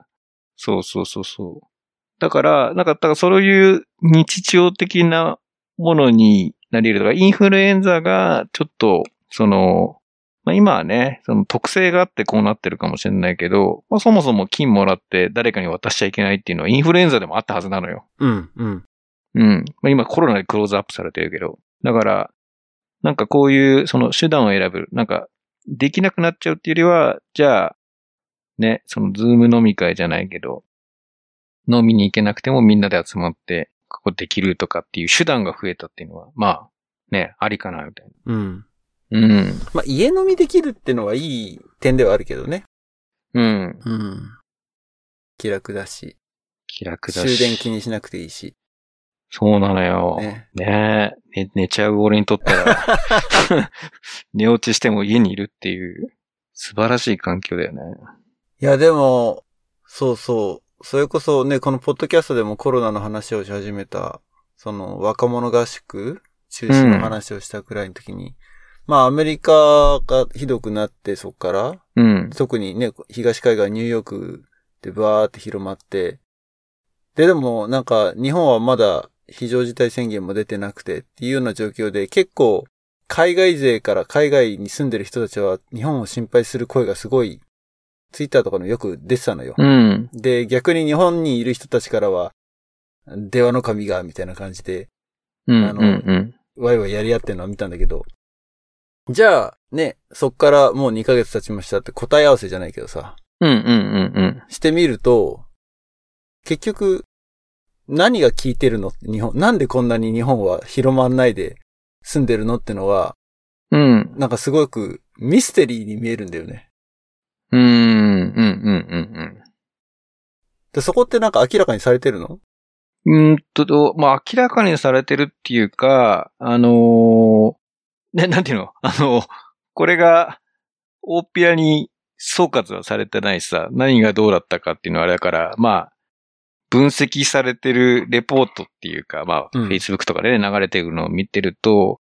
そうそうそうそう。だから、なんか、だからそういう日常的なものになり得るとか、インフルエンザがちょっと、その、まあ、今はね、その特性があってこうなってるかもしれないけど、まあ、そもそも金もらって誰かに渡しちゃいけないっていうのはインフルエンザでもあったはずなのよ。うん、うん。うん。まあ、今コロナでクローズアップされてるけど。だから、なんかこういう、その手段を選ぶ。なんか、できなくなっちゃうっていうよりは、じゃあ、ね、そのズーム飲み会じゃないけど、飲みに行けなくてもみんなで集まって、ここできるとかっていう手段が増えたっていうのは、まあ、ね、ありかな、みたいうん。な。うん。まあ、家飲みできるってのはいい点ではあるけどね。うん。うん。気楽だし。気楽だし。終電気にしなくていいし。そうなのよ。ねねえ、寝、寝ちゃう俺にとったら、寝落ちしても家にいるっていう、素晴らしい環境だよね。いや、でも、そうそう。それこそね、このポッドキャストでもコロナの話をし始めた、その若者合宿中止の話をしたくらいの時に、まあアメリカがひどくなってそっから、うん。特にね、東海岸ニューヨークでバーって広まって、で、でもなんか日本はまだ非常事態宣言も出てなくてっていうような状況で結構海外勢から海外に住んでる人たちは日本を心配する声がすごいツイッターとかのよく出てたのよ。うん。で、逆に日本にいる人たちからは、電話の神が、みたいな感じで、うん。あのうん。うん。ワイワイやり合ってるのを見たんだけど、じゃあ、ね、そっからもう2ヶ月経ちましたって答え合わせじゃないけどさ、うんうんうんうん。してみると、結局、何が効いてるの日本、なんでこんなに日本は広まんないで住んでるのってのは、うん。なんかすごくミステリーに見えるんだよね。うーん、うん、うん、うん、で、そこってなんか明らかにされてるの？うんと、まあ、明らかにされてるっていうか、あのーね、なんていうの？あの、これが、大っぴらに総括はされてないしさ、何がどうだったかっていうのはあれだから、まあ、分析されてるレポートっていうか、まあ、うん Facebook とかでね、流れてるのを見てると、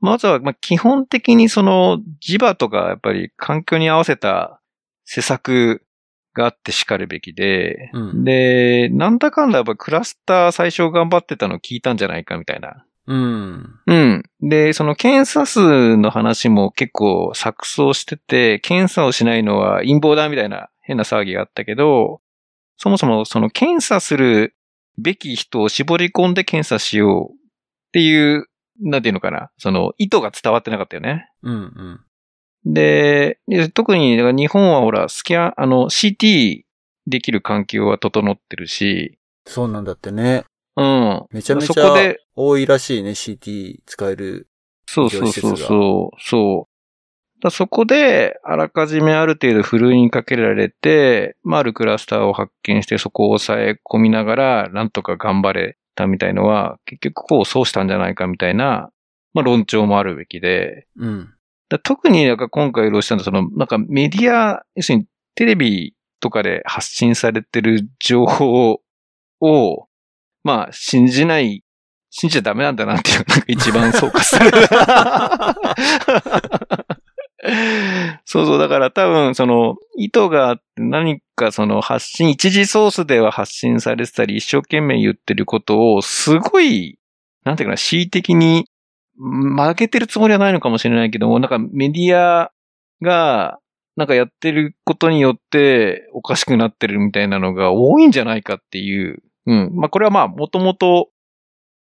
まずは、まあ、基本的にその、磁場とか、やっぱり環境に合わせた施策があって叱るべきで、うんで、なんだかんだやっぱクラスター最初頑張ってたの聞いたんじゃないかみたいな。うん。うん。で、その検査数の話も結構錯綜してて、検査をしないのは陰謀だみたいな変な騒ぎがあったけど、そもそもその検査するべき人を絞り込んで検査しようっていう、なんていうのかな、その意図が伝わってなかったよね。うん。うん。で、で特に日本はほら、スキャン、あの、CT できる環境は整ってるし、そうなんだってね。うん。めちゃめちゃで、多いらしいね、CT 使える。そうそうそうそう、そう。だそこで、あらかじめある程度ふるいにかけられて、まあ、あるクラスターを発見して、そこを抑え込みながら、なんとか頑張れたみたいのは、結局こう、そうしたんじゃないかみたいな、まあ、論調もあるべきで、うん。だ特になんか今回ロしたのは、その、なんかメディア、要するにテレビとかで発信されてる情報を、まあ、信じない、信じちゃダメなんだなっていうのがなんか一番総括される。そうそう、だから多分その意図があって何かその発信、一時ソースでは発信されてたり、一生懸命言ってることをすごい、なんていうかな、恣意的に負けてるつもりはないのかもしれないけども、なんかメディアが、なんかやってることによっておかしくなってるみたいなのが多いんじゃないかっていう。うん。まあこれはまあもともと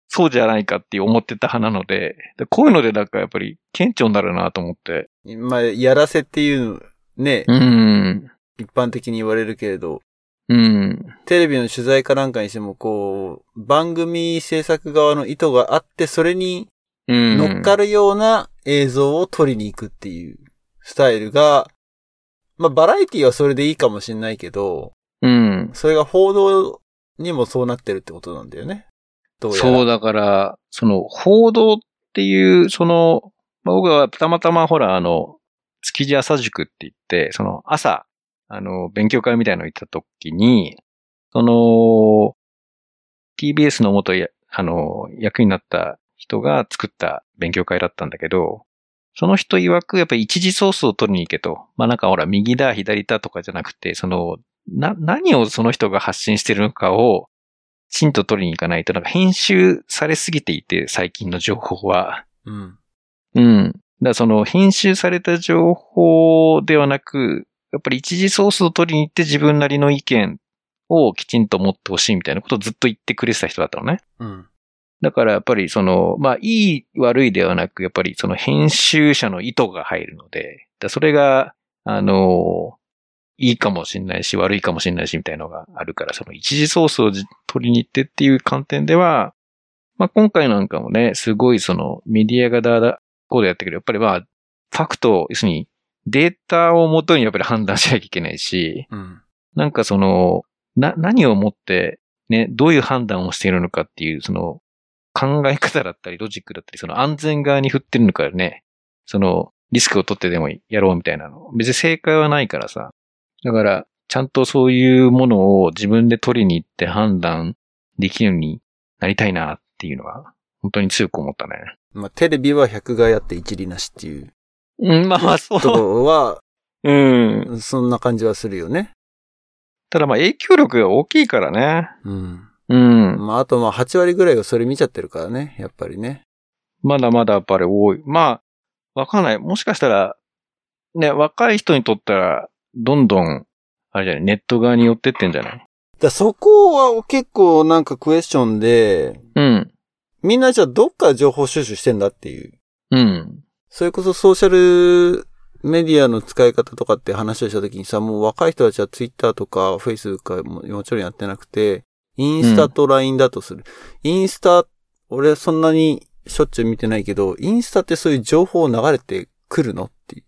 そうじゃないかって思ってた派なので、でこういうのでなんかやっぱり顕著になるなと思って。まあ、やらせっていう、ね、うん。一般的に言われるけれど、うん。テレビの取材かなんかにしても、こう、番組制作側の意図があって、それにうん。乗っかるような映像を撮りに行くっていうスタイルが、まあ、バラエティはそれでいいかもしれないけど、うん。それが報道にもそうなってるってことなんだよね。どうやら。そうだから、その報道っていう、その、僕はたまたまほら、あの、築地朝塾って言って、その朝、あの、勉強会みたいなの行った時に、その、TBS の元、あの、役になった人が作った勉強会だったんだけど、その人曰く、やっぱり一時ソースを取りに行けと。まあなんかほら、右だ、左だとかじゃなくて、その、な、何をその人が発信してるのかを、きちんと取りに行かないと、なんか編集されすぎていて、最近の情報は。うん。うん。だからその編集された情報ではなく、やっぱり一時ソースを取りに行って自分なりの意見をきちんと持ってほしいみたいなことをずっと言ってくれてた人だったのね。うん。だからやっぱりその、まあいい悪いではなく、やっぱりその編集者の意図が入るので、だそれが、あの、いいかもしれないし、悪いかもしれないし、みたいなのがあるから、その一時ソースをじ取りに行ってっていう観点では、まあ今回なんかもね、すごいそのメディアがだだ、こうでやってくる。やっぱりまあ、ファクト、要するにデータをもとにやっぱり判断しなきゃいけないし、うん。なんかその、な、何をもって、ね、どういう判断をしているのかっていう、その、考え方だったり、ロジックだったり、その安全側に振ってるのかね、その、リスクを取ってでもやろうみたいなの。別に正解はないからさ。だから、ちゃんとそういうものを自分で取りに行って判断できるようになりたいなっていうのは、本当に強く思ったね。まあ、テレビは100がやって一理なしっていううん、まあまあ、そところは、うん。そんな感じはするよね。ただまあ影響力が大きいからね。うん。うん。まあ、あとまあ、8割ぐらいがそれ見ちゃってるからね、やっぱりね。まだまだやっぱり多い。まあ、わかんない。もしかしたら、ね、若い人にとったら、どんどん、あれじゃない、ネット側に寄ってってんじゃない？だそこは結構なんかクエスチョンで、うん。みんなじゃあどっから情報収集してんだっていう。うん。それこそソーシャルメディアの使い方とかって話をした時にさ、もう若い人たちはツイッターとかフェイスブックはももちろんやってなくて、インスタと LINE だとする。インスタ、俺そんなにしょっちゅう見てないけど、インスタってそういう情報流れてくるのっていう。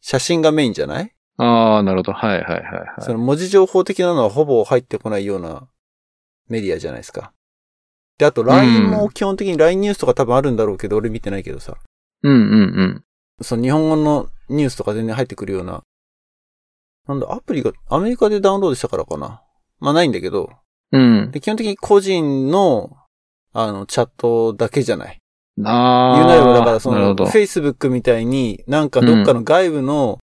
写真がメインじゃない？ああ、なるほど。はいはいはい、はい。その文字情報的なのはほぼ入ってこないようなメディアじゃないですか。で、あと LINE も基本的に LINE ニュースとか多分あるんだろうけど、俺見てないけどさ。うんうんうん。その日本語のニュースとか全然入ってくるような。なんだ、アプリがアメリカでダウンロードしたからかな。まあないんだけど。うん。で基本的に個人の、あの、チャットだけじゃない。ああ。言うなれば、だからその。Facebook みたいになんかどっかの外部の、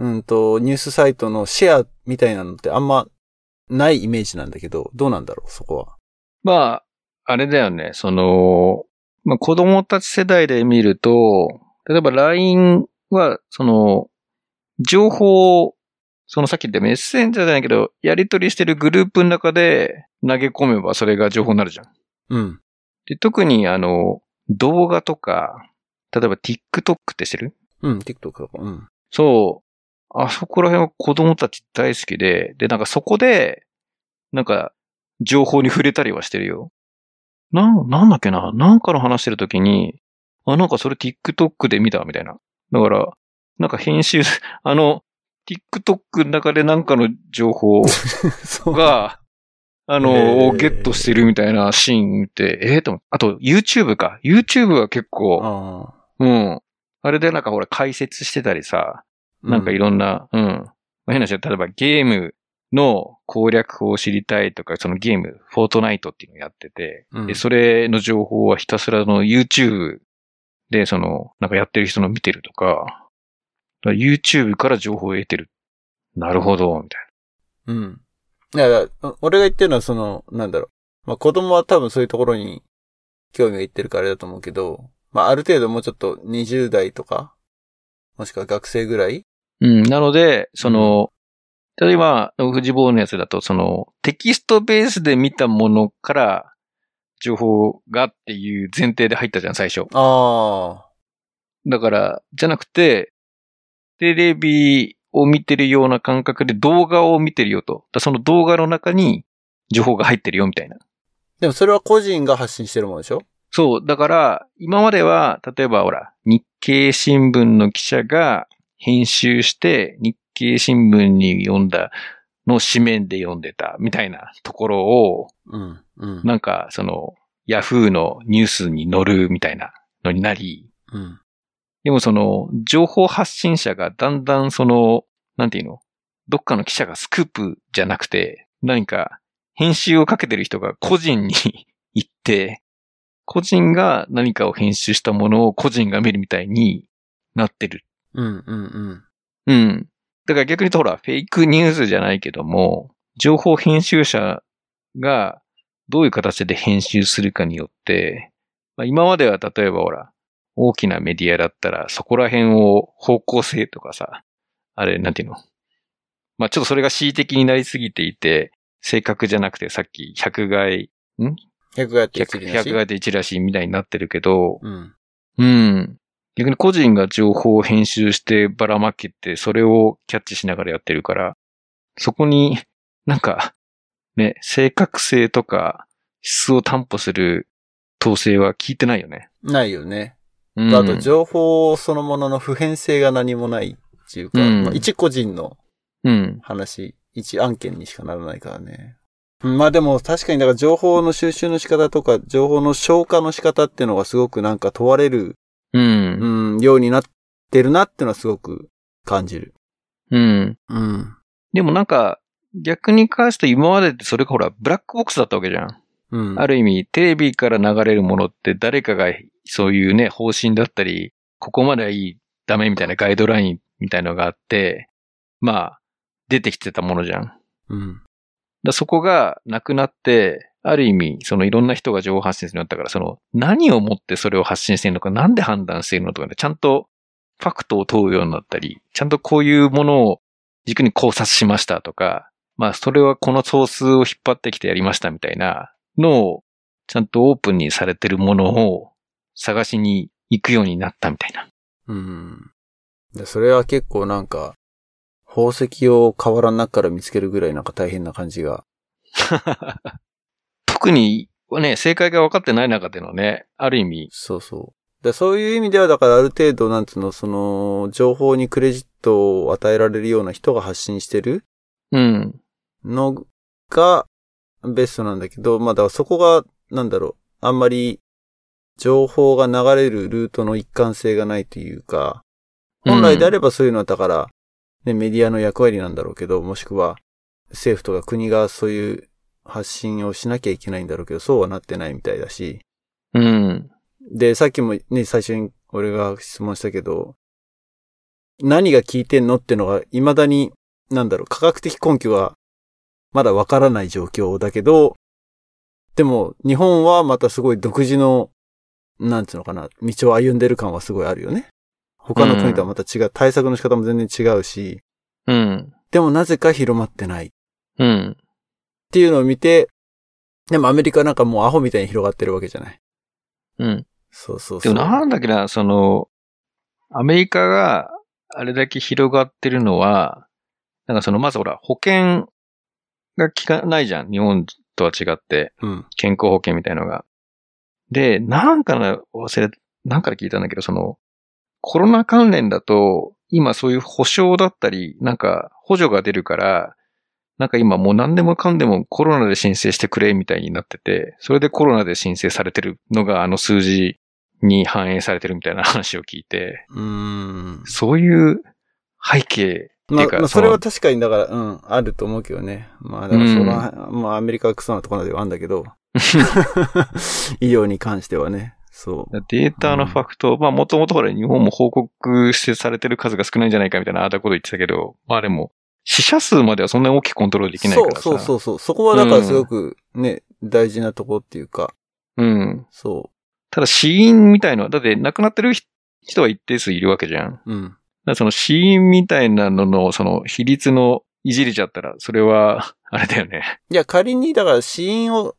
うん、と、ニュースサイトのシェアみたいなのってあんまないイメージなんだけど、どうなんだろう、そこは？まあ、あれだよね。その、まあ子供たち世代で見ると、例えば LINE は、その、情報を、そのさっき言ったメッセンジャーじゃないけど、やり取りしてるグループの中で投げ込めばそれが情報になるじゃん。うん。で、特にあの、動画とか、例えば TikTok って知ってる？うん、TikTok とか。うん。そう。あそこら辺は子供たち大好きで、で、なんかそこで、なんか、情報に触れたりはしてるよ。なん、なんだっけな？なんかの話してるときに、あ、なんかそれ TikTok で見たみたいな。だから、なんか編集、あの、TikTok の中でなんかの情報。が、あの、をゲットしてるみたいなシーンって、ええと思ってあと、YouTube か。YouTube は結構。うん。あれでなんかほら解説してたりさ、なんかいろんな、うん。まあ変な話だ例えばゲームの攻略法を知りたいとか、そのゲーム、フォートナイトっていうのをやってて、うんで、それの情報はひたすらの YouTube で、その、なんかやってる人の見てるとか、だから YouTube から情報を得てる。なるほど、みたいうん。いや、だから俺が言ってるのはその、なんだろう。まあ子供は多分そういうところに興味がいってるからあれだと思うけど、まあある程度もうちょっと20代とか、もしくは学生ぐらいな。うん。なので、その、例えば、富士坊のやつだと、その、テキストベースで見たものから、情報がっていう前提で入ったじゃん、最初。ああ。だから、じゃなくて、テレビを見てるような感覚で動画を見てるよと。その動画の中に情報が入ってるよみたいな。でもそれは個人が発信してるものでしょ？そう。だから、今までは、例えばほら、日経新聞の記者が編集して、日経新聞に読んだの紙面で読んでたみたいなところを、うん。うん。なんか、その、ヤフーのニュースに載るみたいなのになり、うん。でもその、情報発信者がだんだんその、なんていうの？どっかの記者がスクープじゃなくて、何か編集をかけてる人が個人に 行って、個人が何かを編集したものを個人が見るみたいになってる。うん。うん。うん。うん。だから逆に言うとほら、フェイクニュースじゃないけども、情報編集者がどういう形で編集するかによって、まあ、今までは例えばほら、大きなメディアだったらそこら辺を方向性とかさ、あれ、なんていうの？まあちょっとそれが恣意的になりすぎていて、正確じゃなくてさっき100害、100がやって100、一理なし100害で1らしいみたいになってるけど、うん。うん。逆に個人が情報を編集してばらまけて、それをキャッチしながらやってるから、そこになんか、ね、正確性とか質を担保する統制は聞いてないよね。ないよね。うん。あと、情報そのものの普遍性が何もないっていうか、うんまあ一個人のうん。話、一案件にしかならないからね。まあでも確かにだから情報の収集の仕方とか、情報の消化の仕方っていうのがすごくなんか問われる、うん。うん、ようになってるなってのはすごく感じる。うん。うん。でもなんか、逆に関して今までってそれがほら、ブラックボックスだったわけじゃん。うん。ある意味、テレビから流れるものって誰かがそういうね、方針だったり、ここまではいい、ダメみたいなガイドラインみたいのがあって、まあ、出てきてたものじゃん。うん。らそこがなくなって、ある意味、そのいろんな人が情報発信するようになったから、その何をもってそれを発信しているのか、なんで判断しているのとかね、ちゃんとファクトを問うようになったり、ちゃんとこういうものを軸に考察しましたとか、まあそれはこのソースを引っ張ってきてやりましたみたいなのを、ちゃんとオープンにされてるものを探しに行くようになったみたいな。うん。でそれは結構なんか、宝石を河原の中から見つけるぐらいなんか大変な感じが。特に、ね、正解が分かってない中でのね、ある意味、そうそう。でそういう意味では、だからある程度、なんつうの、その、情報にクレジットを与えられるような人が発信してるうん。のがベストなんだけど、まあだからそこが、なんだろう、あんまり情報が流れるルートの一貫性がないというか、本来であればそういうのはだから、ね、メディアの役割なんだろうけど、もしくは政府とか国がそういう発信をしなきゃいけないんだろうけど、そうはなってないみたいだし、うん。で、さっきもね、最初に俺が質問したけど、何が効いてんのってのが未だに、なんだろう、科学的根拠はまだわからない状況だけど、でも日本はまたすごい独自の、なんつうのかな、道を歩んでる感はすごいあるよね。他の国とはまた違う、対策の仕方も全然違うし、うん。でもなぜか広まってないっうん。ていうのを見て、でもアメリカなんかもうアホみたいに広がってるわけじゃない。うん。そうそうそう。でもなんだっけな、その、アメリカがあれだけ広がってるのは、なんかその、まずほら、保険が効かないじゃん。日本とは違って、うん。健康保険みたいのが。で、なんかの忘れ、なんかで聞いたんだけど、その、コロナ関連だと、今そういう保証だったり、なんか補助が出るから、なんか今もう何でもかんでもコロナで申請してくれみたいになってて、それでコロナで申請されてるのがあの数字に反映されてるみたいな話を聞いて、うーん。そういう背景まあ、まあ、それはそ確かに、だから、うん、あると思うけどね。まあ、だから、その、まあ、アメリカはクソなところではあるんだけど、医療に関してはね。そう。データのファクト、まあもともとほら日本も報告してされてる数が少ないんじゃないかみたいなああだこと言ってたけど、まあでも、死者数まではそんなに大きくコントロールできないからさ。そうそうそうそう。そこはだからすごくね、大事なとこっていうか、う。うん。そただ死因みたいのは、だって亡くなってる人は一定数いるわけじゃん。だかう。うん。らその死因みたいなのの、その比率のいじりちゃったら、それは、あれだよね。いや、仮に、だから死因を、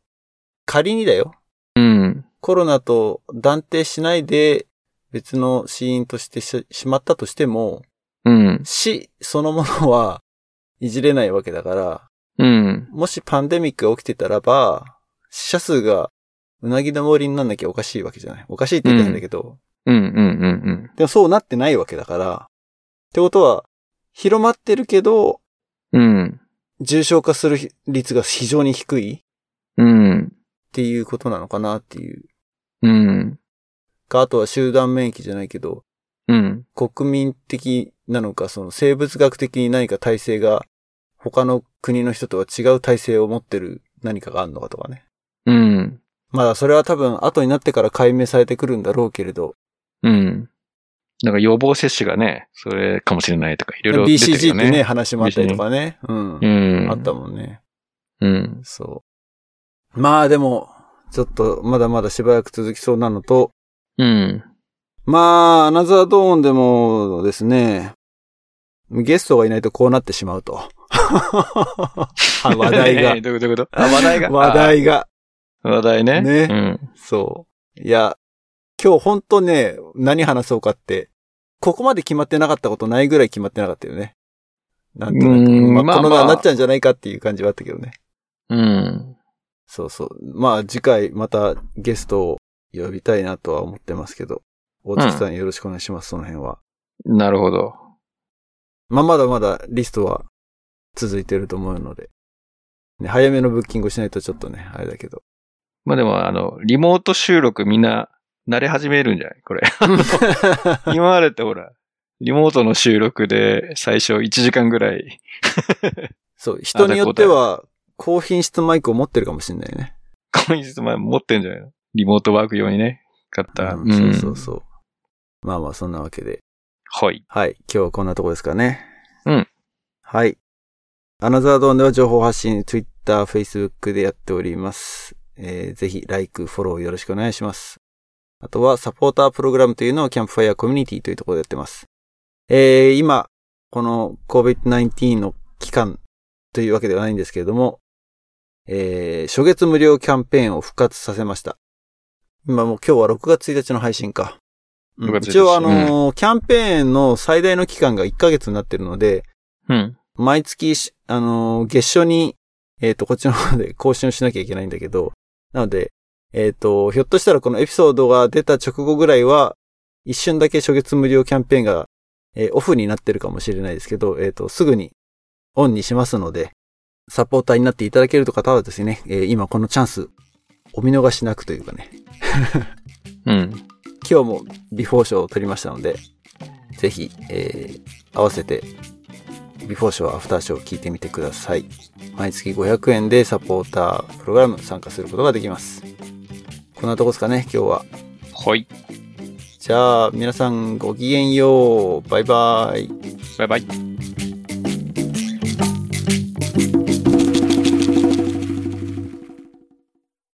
仮にだよ。うん。コロナと断定しないで、別の死因としてししまったとしても、うん。死そのものはいじれないわけだから、うん。もしパンデミックが起きてたらば、死者数がうなぎの森になんなきゃおかしいわけじゃない。おかしいって言ってないんだけど、うん。うん。うん。でもそうなってないわけだから、ってことは、広まってるけど、うん。重症化する率が非常に低いっうん。ていうことなのかなっていう。うん。か、あとは集団免疫じゃないけど、うん。国民的なのか、その生物学的に何か体制が他の国の人とは違う体制を持ってる何かがあるのかとかね。うん。まだそれは多分後になってから解明されてくるんだろうけれど、うん。なんか予防接種がね、それかもしれないとか、いろいろ出てる BCG よね。ってね、話もあったりとかね。うん。うん。あったもんね。うん。そう。まあでも、ちょっとまだまだしばらく続きそうなのと、うん。まあ、アナザードーンでもですね、ゲストがいないとこうなってしまうと。話題が どういうこと？話題が？話題が。あ。話題ね。ねうん。そう。いや、今日ほんとね、何話そうかって、ここまで決まってなかったことないぐらい決まってなかったよね。なんとなく。うんまあ、まあまあこのなっちゃうんじゃないかっていう感じはあったけどね。うん。そうそう。まあ次回またゲストを呼びたいなとは思ってますけど。大月さんよろしくお願いします、その辺は。なるほど。まあまだまだリストは続いてると思うので。ね、早めのブッキングをしないとちょっとね、あれだけど。まあでも、あの、リモート収録みんな慣れ始めるんじゃない？これ。今までってほら、リモートの収録で最初1時間ぐらい。そう、人によっては高品質マイクを持ってるかもしれないね。今日前持ってんじゃないの？リモートワーク用にね。買った。うんそうそうそう。まあまあそんなわけで。はい。はい。今日はこんなとこですかね。うん。はい。アナザードーンでは情報発信、Twitter、Facebook でやっております。えーぜひ、like、フォローよろしくお願いします。あとは、サポータープログラムというのをキャンプファイアコミュニティというところでやってます。えー今、この COVID-19 の期間というわけではないんですけれども、えー初月無料キャンペーンを復活させました。今もう今日は6月1日の配信か。うん6月1日一応あのーキャンペーンの最大の期間が1ヶ月になってるので、うん。毎月し、あのー月初に、えっ、と、こっちの方で 更新をしなきゃいけないんだけど、なので、えっ、と、ひょっとしたらこのエピソードが出た直後ぐらいは、一瞬だけ初月無料キャンペーンが、えーオフになってるかもしれないですけど、えっ、と、すぐにオンにしますので、サポーターになっていただけると方はですね、えー今このチャンス、お見逃しなくというかね、うん。今日もビフォー賞を取りましたので、ぜひ、えー合わせて、ビフォー賞、アフター賞を聞いてみてください。毎月500円でサポータープログラム参加することができます。こんなとこですかね、今日は。はい。じゃあ、皆さんごきげんよう。バイバイ。バイバイ。